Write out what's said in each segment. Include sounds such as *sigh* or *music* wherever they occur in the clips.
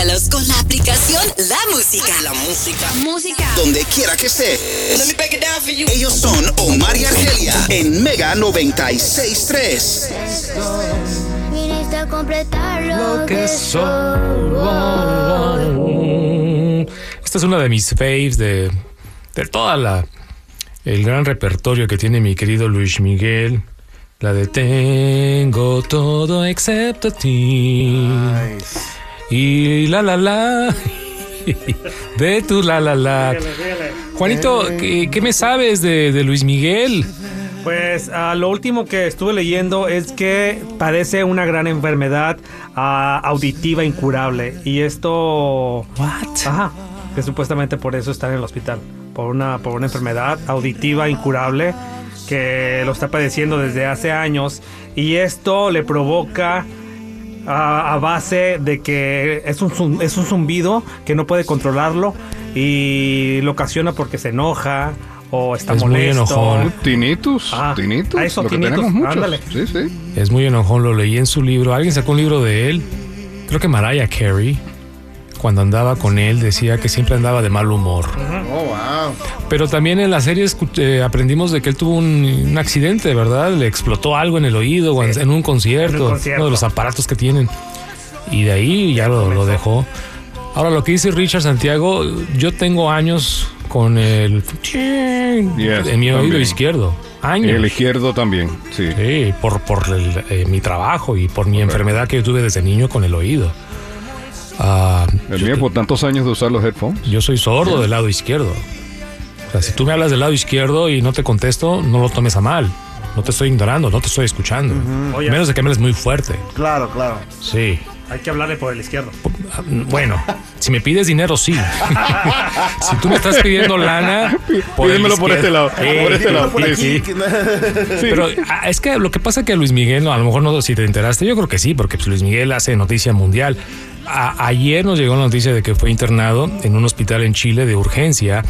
Escúchalos con la aplicación La Música. La música. Música. Donde quiera que estés. Let me break it down for you. Ellos son Omar y Argelia en Mega 96.3. Viniste a completar lo, que soy. Esta es una de mis faves de, de toda la el gran repertorio que tiene mi querido Luis Miguel. La de Tengo todo excepto a ti. Y la la la. De tu la la la. Juanito, ¿qué, qué me sabes de, de Luis Miguel? Pues ah, lo último que estuve leyendo es que padece una gran enfermedad ah, auditiva incurable. Y esto. What? Ajá. Que supuestamente por eso está en el hospital. Por una, por una enfermedad auditiva incurable que lo está padeciendo desde hace años. Y esto le provoca. A, a base de que es un, es un zumbido que no puede controlarlo y lo ocasiona porque se enoja o está Es muy molesto. enojón. Tinnitus, Ah, tinnitus, a eso, lo que tenemos muchos. Sí, sí. Es muy enojón, lo leí en su libro. Alguien sacó un libro de él. Creo que Mariah Carey, cuando andaba con él, decía que siempre andaba de mal humor. Oh, wow. Pero también en la serie eh, aprendimos de que él tuvo un, un accidente, ¿verdad? Le explotó algo en el oído o en, en un concierto, En un concierto. uno de los aparatos que tienen. Y de ahí ya lo, lo dejó. Ahora, lo que dice Richard Santiago, yo tengo años con el... en mi oído izquierdo. Años. El izquierdo también, sí. Sí, por, por el, eh, mi trabajo y por mi enfermedad que yo tuve desde niño con el oído. Ah, El yo, mío por tantos años de usar los headphones. yo soy sordo del lado izquierdo. O sea, si tú me hablas del lado izquierdo y no te contesto, no lo tomes a mal. No te estoy ignorando, no te estoy escuchando. Menos de que me hables muy fuerte. Claro, claro. Sí. Hay que hablarle por el izquierdo. Ah, Bueno, si me pides dinero, sí. *laughs* si tú me estás pidiendo lana, por Pídemelo por este lado, Sí, por este lado, Por sí, aquí, sí. que- Pero ah, es que lo que pasa que a Luis Miguel, no, a lo mejor no, si te enteraste, yo creo que sí, porque pues, Luis Miguel hace noticia mundial. A- ayer nos llegó la noticia de que fue internado en un hospital en Chile de urgencia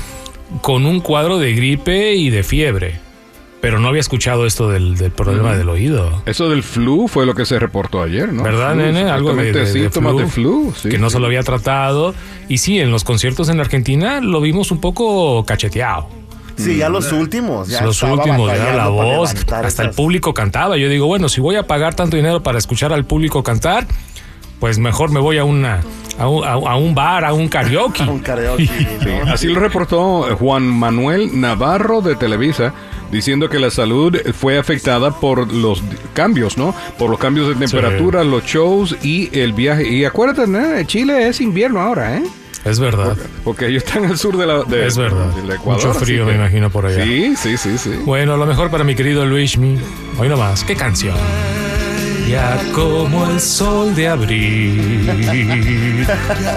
con un cuadro de gripe y de fiebre. Pero no había escuchado esto del, del problema del oído. Eso del flu fue lo que se reportó ayer, ¿no? ¿Verdad, Flu, nene? Algo de, de- de síntomas flu, de flu, sí, que no sí. se lo había tratado. Y sí, en los conciertos en Argentina lo vimos un poco cacheteado. Sí, ya los últimos. Ya los últimos, ya la voz, hasta el público cantaba. Yo digo, bueno, si voy a pagar tanto dinero para escuchar al público cantar, pues mejor me voy a una a un, a- a un bar, a un karaoke. *laughs* Un karaoke, ¿no? Así lo reportó Juan Manuel Navarro de Televisa, diciendo que la salud fue afectada por los cambios, ¿no? Por los cambios de temperatura, los shows y el viaje. Y acuérdate, ¿no? Chile es invierno ahora, ¿eh? Es verdad. Porque ellos están al sur de la, de- Es verdad. del Ecuador. Mucho frío, me imagino, por allá. Sí, sí, sí, sí. Bueno, lo mejor para mi querido Luismi. Hoy nomás, ¿qué canción? Ya como el sol de abril.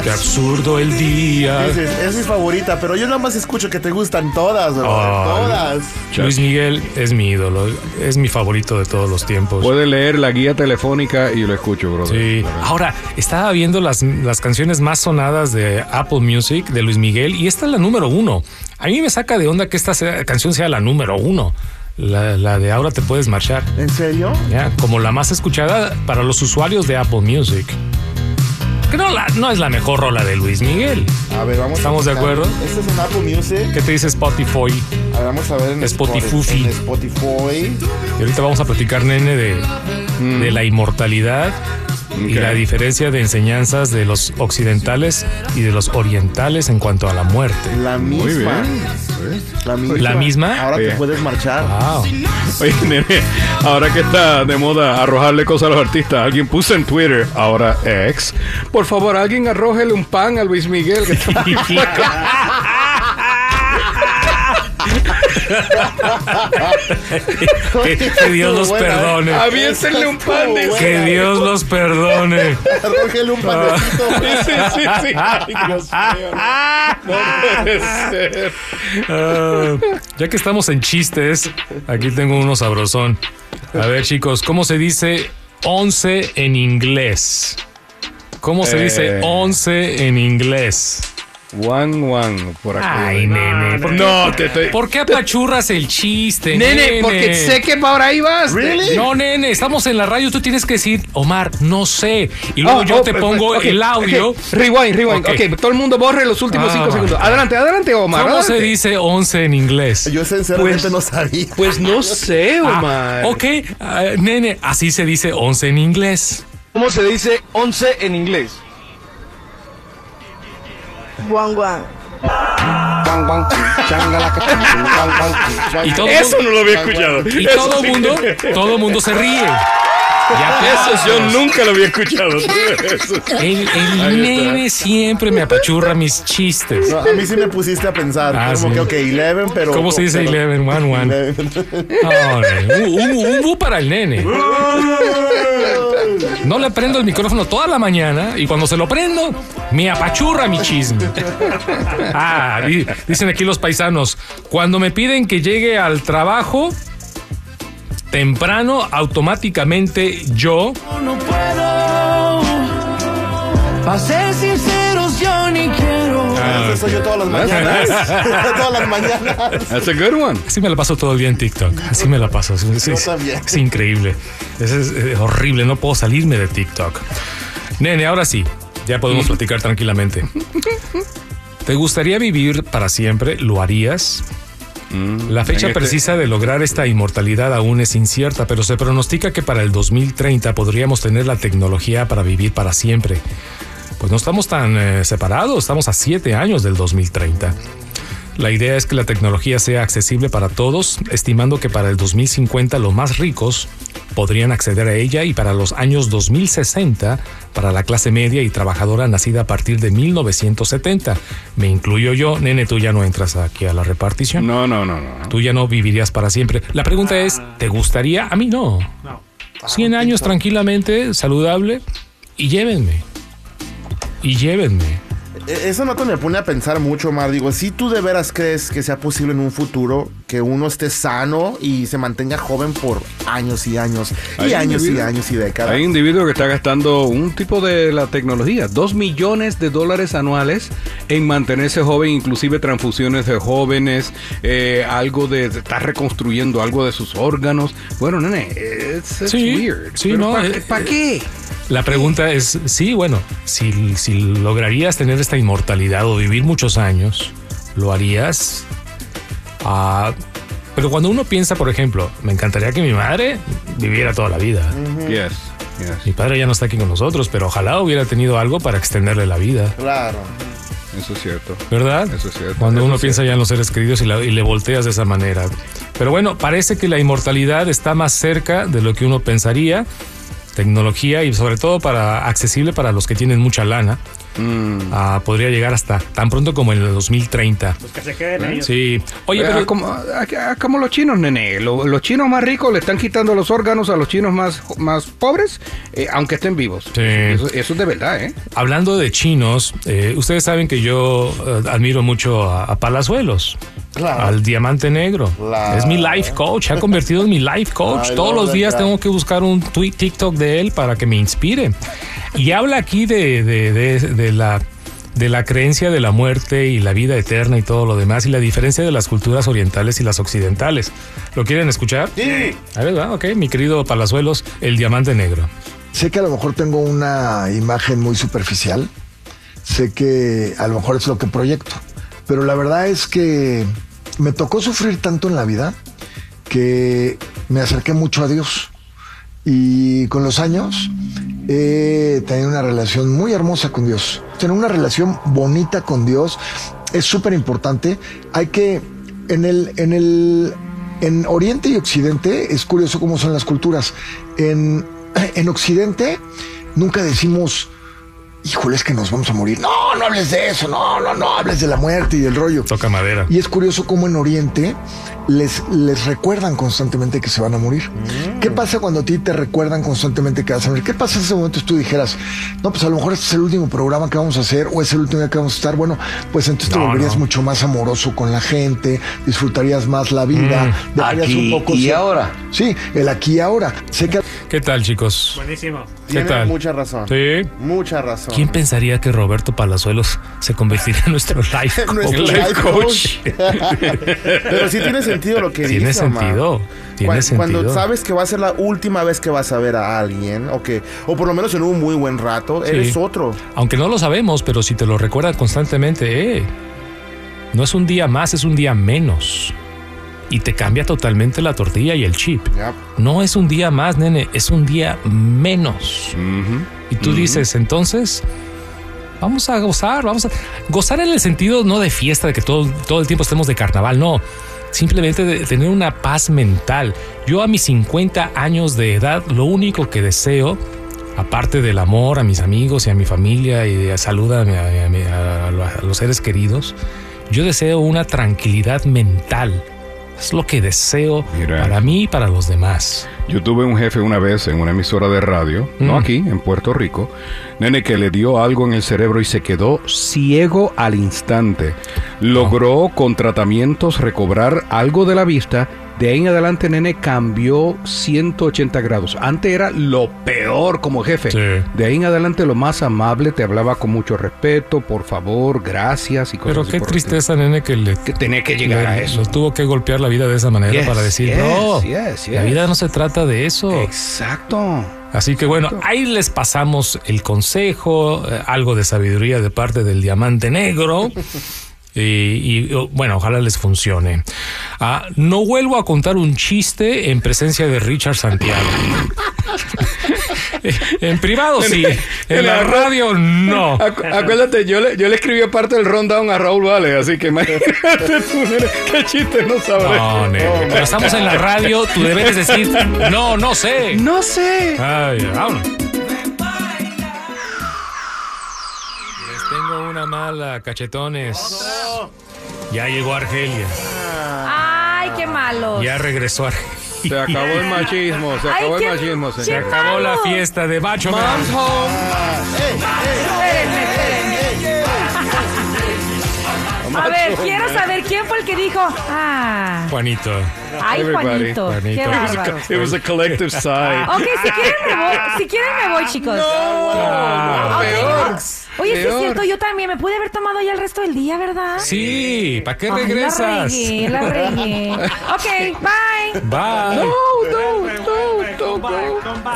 Qué absurdo el día. Dices, es mi favorita, pero yo nada más escucho que te gustan todas, bro. Todas. Luis Miguel es mi ídolo, es mi favorito de todos los tiempos. Puede leer la guía telefónica y lo escucho, brother. Sí. Ahora, estaba viendo las, las canciones más sonadas de Apple Music de Luis Miguel y esta es la número uno. A mí me saca de onda que esta sea- canción sea la número uno. La, la de Ahora te puedes marchar. ¿En serio? ¿ya? Como la más escuchada para los usuarios de Apple Music. Que no, la- no es la mejor rola de Luis Miguel. A ver, vamos ¿Estamos a de acuerdo? Este es un Apple Music. ¿Qué te dice Spotify? A ver, vamos a ver en Spotify. En Spotify. Y ahorita vamos a platicar, nene, de, de la inmortalidad y la diferencia de enseñanzas de los occidentales y de los orientales en cuanto a la muerte. La misma. Muy bien. La misma. ¿La misma? Ahora Oye. te puedes marchar. Wow. Oye, nene, ahora que está de moda arrojarle cosas a los artistas, alguien puso en Twitter, ahora ex, por favor, alguien arrójele un pan a Luis Miguel. Que está *laughs* que, que Dios los ¿eh? perdone. Aviéntenle un pan de Que Dios los perdone. Arrójele un panecito. Sí, sí, sí. Ay, Dios mío. No, no puede ser. Ah, ya que estamos en chistes, aquí tengo uno sabrosón. A ver, chicos, ¿cómo se dice 11 en inglés? ¿Cómo se Eh. dice 11 en inglés? Juan Juan, por aquí. Ay, nene. ¿por qué- No, te estoy... ¿Por qué apachurras el chiste, Nene, porque sé que por ahí vas. ¿Really? No, nene, estamos en la radio, tú tienes que decir, Omar, no sé. Y luego Oh, yo oh, te pongo el audio. Rewind, rewind. Ok. ok, todo el mundo borre los últimos Ah, cinco va. segundos. Adelante, adelante, Omar. ¿Cómo se dice 11 en inglés? Yo sinceramente Pues- no sabía. Pues no sé, Ah, Omar. ok, ah, nene, así se dice 11 en inglés. ¿Cómo se dice 11 en inglés? Guan guan. Y todo Eso mundo, no lo había escuchado. y Eso todo sí mundo, que- todo mundo se ríe. Ya Eso yo nunca lo había escuchado. El, el nene siempre me apachurra mis chistes. No, a mí sí me pusiste a pensar. Ah, como sí. que, ok, 11, pero. ¿Cómo se dice pero- 11? One, one. 11. No, nene, un, un- un bu para el nene. *laughs* No le prendo el micrófono toda la mañana y cuando se lo prendo, me apachurra mi chisme. Ah, di- dicen aquí los paisanos, cuando me piden que llegue al trabajo temprano, automáticamente yo No puedo. Eso soy yo todas las mañanas. *laughs* *laughs* todas las mañanas. That's a good one. Así me la paso todo el día en TikTok. Así me la paso. Es, es- Yo es- también. es increíble. Es, es, eh, horrible. No puedo salirme de TikTok. Nene, ahora sí. Ya podemos platicar tranquilamente. ¿Te gustaría vivir para siempre? ¿Lo harías? La fecha este- precisa de lograr esta inmortalidad aún es incierta, pero se pronostica que para el 2030 podríamos tener la tecnología para vivir para siempre. Pues no estamos tan eh, separados, estamos a siete años del 2030. La idea es que la tecnología sea accesible para todos, estimando que para el 2050 los más ricos podrían acceder a ella y para los años 2060 para la clase media y trabajadora nacida a partir de 1970. Me incluyo yo, nene, tú ya no entras aquí a la repartición. No, no, no, no. Tú ya no vivirías para siempre. La pregunta es, ¿te gustaría? A mí no. No. 100 años tranquilamente, saludable y llévenme. Y llévenme. E- Esa nota me pone a pensar mucho, Mar. Digo, si tú de veras crees que sea posible en un futuro que uno esté sano y se mantenga joven por años y años y Hay años y individuos- años y décadas. Hay individuo que está gastando un tipo de la tecnología, dos millones de dólares anuales en mantenerse joven, inclusive transfusiones de jóvenes, eh, algo de, de estar reconstruyendo algo de sus órganos. Bueno, nene, it's Sí, weird. sí, no, ¿Para eh, qué? La pregunta es, sí, bueno, si, si lograrías tener esta inmortalidad o vivir muchos años, ¿lo harías? Ah, pero cuando uno piensa, por ejemplo, me encantaría que mi madre viviera toda la vida. Yes, yes. Mi padre ya no está aquí con nosotros, pero ojalá hubiera tenido algo para extenderle la vida, Claro. Eso es cierto. ¿verdad? Eso es cierto, Cuando eso uno piensa ya en los seres queridos y, la- y le volteas de esa manera. Pero bueno, parece que la inmortalidad está más cerca de lo que uno pensaría. Tecnología y sobre todo para accesible para los que tienen mucha lana. Mm. Ah, podría llegar hasta tan pronto como en el 2030. Pues que se queden ellos. Sí. Oye, Eh, pero como, ah, ah, como los chinos, nene. Lo- los chinos más ricos le están quitando los órganos a los chinos más, más pobres, eh, aunque estén vivos. Sí. Eso, eso es de verdad, ¿eh? hablando de chinos, eh, ustedes saben que yo eh, admiro mucho a, a Palazuelos. Claro. Al diamante negro. Claro. Es mi life coach, se ha convertido en mi life coach. Ay, Todos no, los días verdad. tengo que buscar un tweet TikTok de él para que me inspire. Y habla aquí de, de- de- de la de la creencia de la muerte y la vida eterna y todo lo demás y la diferencia de las culturas orientales y las occidentales. ¿Lo quieren escuchar? Sí. A ver, va, ok, mi querido Palazuelos, el diamante negro. Sé que a lo mejor tengo una imagen muy superficial. Sé que a lo mejor es lo que proyecto. Pero la verdad es que me tocó sufrir tanto en la vida que me acerqué mucho a Dios. Y con los años he tenido una relación muy hermosa con Dios. Tener una relación bonita con Dios es súper importante. Hay que, en el, en el, en Oriente y Occidente es curioso cómo son las culturas. En, en Occidente nunca decimos, híjole, es que nos vamos a morir. No, no hables de eso, no, no, no hables de la muerte y del rollo. Toca madera. Y es curioso cómo en Oriente les, les recuerdan constantemente que se van a morir. ¿Qué pasa cuando a ti te recuerdan constantemente que vas a morir? ¿Qué pasa en ese momento si tú dijeras, no, pues a lo mejor este es el último programa que vamos a hacer o es el último día que vamos a estar? Bueno, pues entonces te volverías no. mucho más amoroso con la gente, disfrutarías más la vida, dejarías Aquí un poco... y ser- ahora. Sí, el aquí y ahora. Sé que ¿Qué tal, chicos? Buenísimo. ¿Qué Tiene tal? mucha razón. Sí. Mucha razón. ¿Quién pensaría que Roberto Palazuelos se convertiría en nuestro *laughs* life coach? Nuestro life coach. Pero sí tiene sentido lo que Tiene dice, sentido. Tiene Cuan- sentido. Cuando sabes que va a ser la última vez que vas a ver a alguien, o que, o por lo menos en un muy buen rato, Sí. eres otro. Aunque no lo sabemos, pero si te lo recuerdan constantemente, eh, no es un día más, es un día menos. Y te cambia totalmente la tortilla y el chip. No es un día más, nene, es un día menos. Y tú dices, entonces, vamos a gozar, vamos a gozar en el sentido no de fiesta, de que todo, todo el tiempo estemos de carnaval, no. Simplemente de tener una paz mental. Yo a mis 50 años de edad, lo único que deseo, aparte del amor a mis amigos y a mi familia y de salud a, mi- a los seres queridos, yo deseo una tranquilidad mental. Es lo que deseo Mira. para mí y para los demás. Yo tuve un jefe una vez en una emisora de radio, no Mm. aquí, en Puerto Rico, nene que le dio algo en el cerebro y se quedó ciego al instante. Logró con tratamientos recobrar algo de la vista. De ahí en adelante, nene, cambió 180 grados. Antes era lo peor como jefe. Sí. De ahí en adelante, lo más amable, te hablaba con mucho respeto, por favor, gracias y cosas Pero así qué por tristeza, nene, que le Que tenía que llegar le- a eso. lo tuvo que golpear la vida de esa manera Yes, para decir, yes, no, yes, la yes". vida no se trata de eso. Exacto. Así que bueno, ahí les pasamos el consejo, eh, algo de sabiduría de parte del diamante negro. *laughs* Y, y, oh, bueno, ojalá les funcione. Ah, no vuelvo a contar un chiste en presencia de Richard Santiago. *laughs* en privado sí, en la radio no. Acu- acuérdate, yo le, yo le escribí parte del rundown a Raúl Vale, así que imagínate tú, qué chiste no sabes. No, nene, pero estamos en la radio, tú debes decir, no, no sé. No sé. Ay, vámonos. Mala, cachetones. Ya llegó Argelia. Ay, qué malos. Ya regresó Argelia. Se acabó el machismo, se Ay, acabó qué- el machismo, qué señor. Acabó la malo. fiesta de Macho Man. Mom's home. Espérenme, espérenme. A ver, quiero saber quién fue el que dijo. Ah. Juanito. Ay, Everybody. Juanito. Qué Juanito. bárbaro. It was a collective sigh. Ok, si quieren me voy. Si quieren me voy, chicos. Ah, Ok, peor. No. Oye, sí es cierto, yo también me pude haber tomado ya el resto del día, ¿verdad? Sí, ¿para qué Ay, La regresas? regué, la regué. *laughs* Ok, bye. Bye.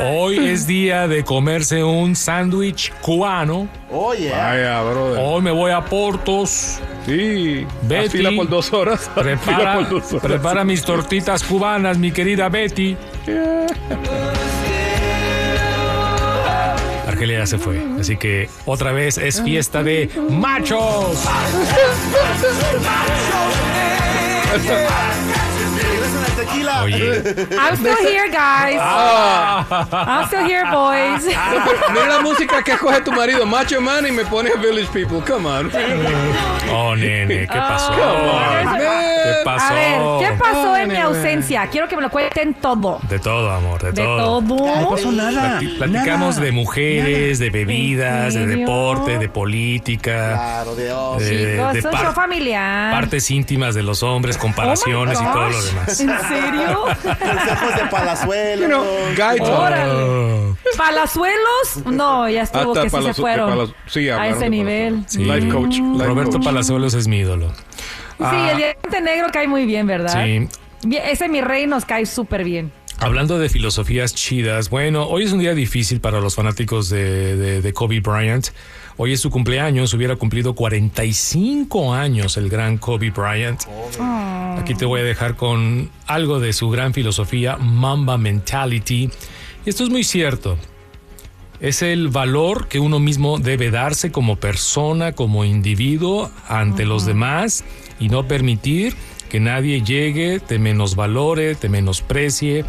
Hoy es día de comerse un sándwich cubano. Oye. Vaya, brother. Hoy me voy a Portos. Sí. Betty. Fila por dos horas. *laughs* Prepara, por dos horas. prepara mis tortitas cubanas, mi querida Betty. *laughs* Argelia ya se fue, así que otra vez es fiesta de machos. *laughs* Tequila. Oye, *laughs* I'm still here, guys. I'm still here, boys. Mira la música que escoge tu marido, Macho Man, y me pone Village People. Come on. oh nene, ¿qué pasó? Oh, ¿Qué A pasó? ver, ¿qué pasó en mi ausencia? Quiero que me lo cuenten todo. De todo, amor, de, De todo. todo. No pasó nada. Plati- Platicamos de mujeres, de bebidas, de deporte, de política, Claro, Dios. de, Chicos, de es un par- familiar. partes íntimas de los hombres, comparaciones Oh y todo lo demás. ¿En serio? Consejos *laughs* de palazuelos. You know. Órale. ¿Palazuelos? No, ya estuvo Hasta que sí se fueron. sí, a ese nivel. Sí. Life coach. life Roberto coach. Palazuelos es mi ídolo. Sí, el diamante negro cae muy bien, ¿verdad? Sí. Ese mi rey nos cae súper bien. Hablando de filosofías chidas, bueno, hoy es un día difícil para los fanáticos de, de- de Kobe Bryant. Hoy es su cumpleaños, hubiera cumplido 45 años el gran Kobe Bryant. Aquí te voy a dejar con algo de su gran filosofía, Mamba Mentality. Y esto es muy cierto. Es el valor que uno mismo debe darse como persona, como individuo ante los demás y no permitir que nadie llegue, te menosvalore, te menosprecie,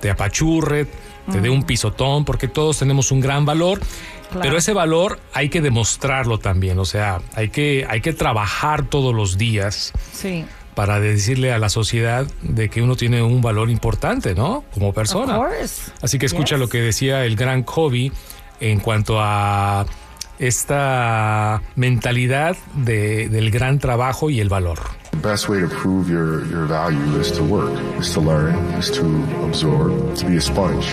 te apachurre, te dé un pisotón, porque todos tenemos un gran valor. Claro. Pero ese valor hay que demostrarlo también, o sea, hay que, hay que trabajar todos los días Sí. para decirle a la sociedad de que uno tiene un valor importante, ¿no? Como persona. Así que escucha Yes. lo que decía el gran Kobe en cuanto a esta mentalidad de- del gran trabajo y el valor. The best way to prove your, your value is to work, is to learn, is to absorb, to be a sponge.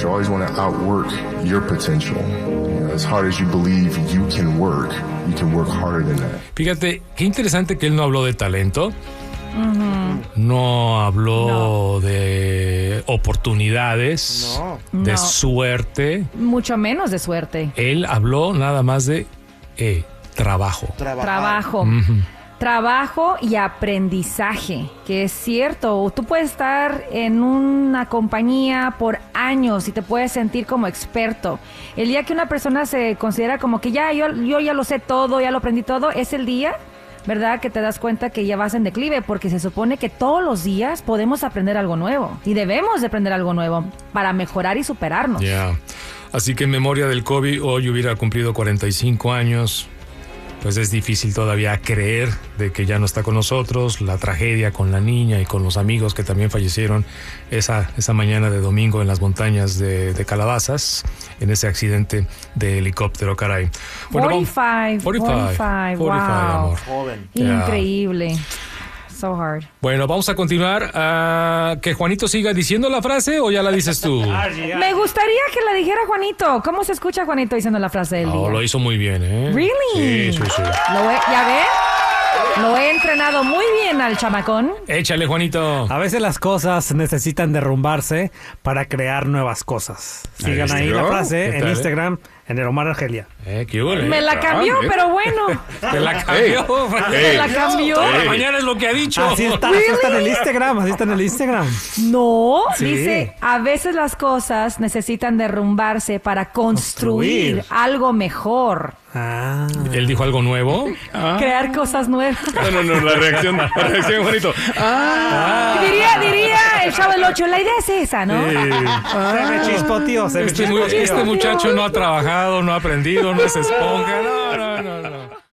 You always want to outwork your potential. You know, as hard as you believe you can work, you can work harder than that. Fíjate, qué interesante que él no habló de talento, no habló de oportunidades, No. de No. suerte. Mucho menos de suerte. Él habló nada más de eh, trabajo. Trabajar. Trabajo. Trabajo y aprendizaje, que es cierto, tú puedes estar en una compañía por años y te puedes sentir como experto. El día que una persona se considera como que ya yo, yo ya lo sé todo, ya lo aprendí todo, es el día, ¿verdad? Que te das cuenta que ya vas en declive, porque se supone que todos los días podemos aprender algo nuevo y debemos de aprender algo nuevo para mejorar y superarnos. Así que en memoria del Kobe, hoy hubiera cumplido 45 años. Pues es difícil todavía creer de que ya no está con nosotros, la tragedia con la niña y con los amigos que también fallecieron esa, esa mañana de domingo en las montañas de, de Calabazas, en ese accidente de helicóptero, caray. Bueno, vamos- 45, 45, 45, 45, wow. amor. Joven. Ya. Increíble. So hard. Bueno, vamos a continuar. ah, que Juanito siga diciendo la frase o ya la dices tú. *laughs* Me gustaría que la dijera Juanito. ¿Cómo se escucha Juanito diciendo la frase del No, día? lo hizo muy bien, ¿eh? Really? Sí, sí, sí. Lo he- ¿Ya ven? Lo he entrenado muy bien al chamacón. Échale, Juanito. A veces las cosas necesitan derrumbarse para crear nuevas cosas. Sigan Ahí ahí la ¿Qué frase en tal, eh? Instagram, en el Omar Argelia. Eh, qué? Me la cambió, Ah, pero bueno. Te la cambió. Me la cambió. Mañana es lo que ha dicho. Así está, así está en el Instagram, así está en el Instagram. No, Sí. dice, a veces las cosas necesitan derrumbarse para construir, Construir. algo mejor. Ah. Él dijo algo nuevo. *laughs* Crear cosas nuevas. No, no, no, la reacción, la reacción, Juanito. Ah, Diría, diría el chavo del 8, la idea es esa, ¿no? Se me chispoteó, se me Este, mu- chispoteó. este muchacho no ha trabajado, no ha aprendido, no es esponja. No, no, no, no.